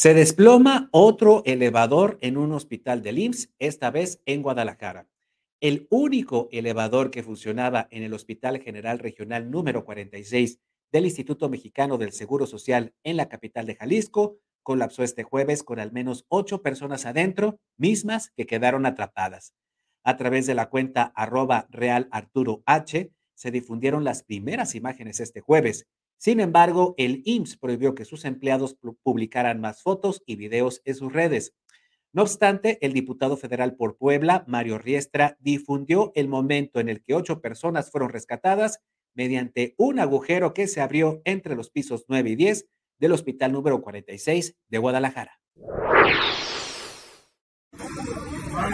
Se desploma otro elevador en un hospital del IMSS, esta vez en Guadalajara. El único elevador que funcionaba en el Hospital General Regional número 46 del Instituto Mexicano del Seguro Social en la capital de Jalisco colapsó este jueves con al menos ocho personas adentro, mismas que quedaron atrapadas. A través de la cuenta arroba real Arturo H, se difundieron las primeras imágenes este jueves sin embargo, el IMSS prohibió que sus empleados publicaran más fotos y videos en sus redes. No obstante, el diputado federal por Puebla, Mario Riestra, difundió el momento en el que ocho personas fueron rescatadas mediante un agujero que se abrió entre los pisos 9 y 10 del hospital número 46 de Guadalajara.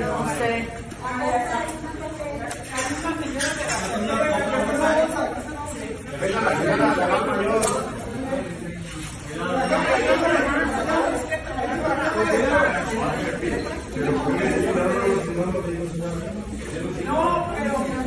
No sé. No, pero...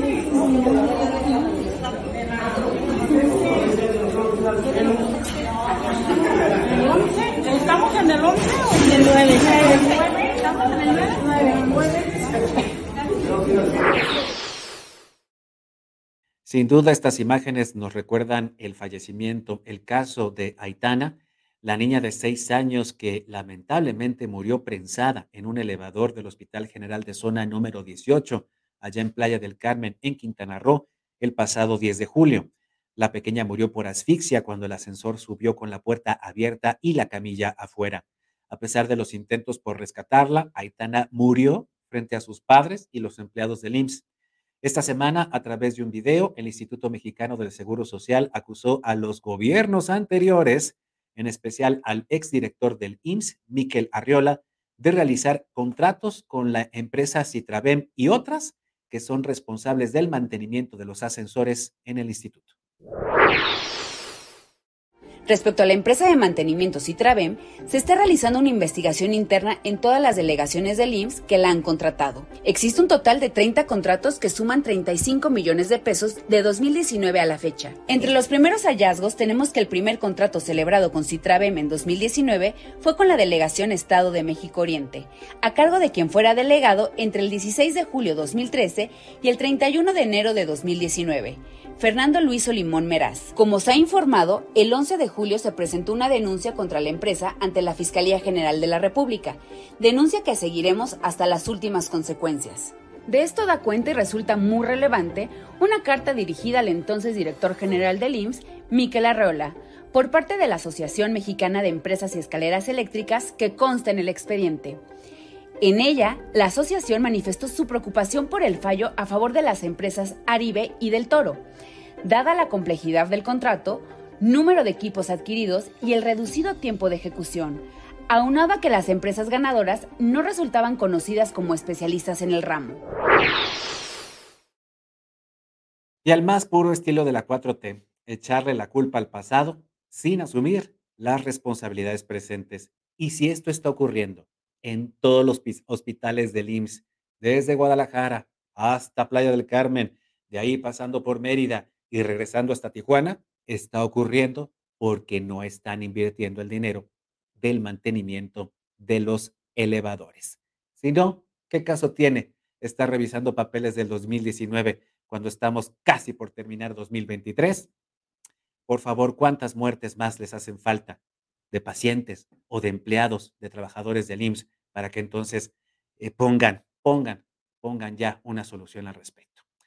¿Estamos en el 11 o en el 9? ¿Estamos en el 9? Sin duda, estas imágenes nos recuerdan el fallecimiento, el caso de Aitana, la niña de seis años que lamentablemente murió prensada en un elevador del Hospital General de Zona número 18, allá en Playa del Carmen, en Quintana Roo, el pasado 10 de julio. La pequeña murió por asfixia cuando el ascensor subió con la puerta abierta y la camilla afuera. A pesar de los intentos por rescatarla, Aitana murió frente a sus padres y los empleados del IMSS. Esta semana, a través de un video, el Instituto Mexicano del Seguro Social acusó a los gobiernos anteriores, en especial al exdirector del IMSS, Miquel Arriola, de realizar contratos con la empresa Citravem y otras que son responsables del mantenimiento de los ascensores en el instituto. Respecto a la empresa de mantenimiento Citravem, se está realizando una investigación interna en todas las delegaciones del IMSS que la han contratado. Existe un total de 30 contratos que suman 35 millones de pesos de 2019 a la fecha. Entre los primeros hallazgos tenemos que el primer contrato celebrado con Citravem en 2019 fue con la delegación Estado de México Oriente, a cargo de quien fuera delegado entre el 16 de julio 2013 y el 31 de enero de 2019. Fernando Luis Olimón Meraz. Como se ha informado, el 11 de julio se presentó una denuncia contra la empresa ante la Fiscalía General de la República, denuncia que seguiremos hasta las últimas consecuencias. De esto da cuenta y resulta muy relevante una carta dirigida al entonces director general del IMSS, Miquel Arreola, por parte de la Asociación Mexicana de Empresas y Escaleras Eléctricas que consta en el expediente. En ella, la asociación manifestó su preocupación por el fallo a favor de las empresas Aribe y del Toro, dada la complejidad del contrato, número de equipos adquiridos y el reducido tiempo de ejecución, aunado a que las empresas ganadoras no resultaban conocidas como especialistas en el ramo. Y al más puro estilo de la 4T, echarle la culpa al pasado sin asumir las responsabilidades presentes. Y si esto está ocurriendo en todos los hospitales del IMSS, desde Guadalajara hasta Playa del Carmen, de ahí pasando por Mérida y regresando hasta Tijuana, está ocurriendo porque no están invirtiendo el dinero del mantenimiento de los elevadores. Si no, ¿qué caso tiene estar revisando papeles del 2019 cuando estamos casi por terminar 2023? Por favor, ¿cuántas muertes más les hacen falta de pacientes o de empleados, de trabajadores del IMSS, para que entonces eh, pongan, pongan, pongan ya una solución al respecto.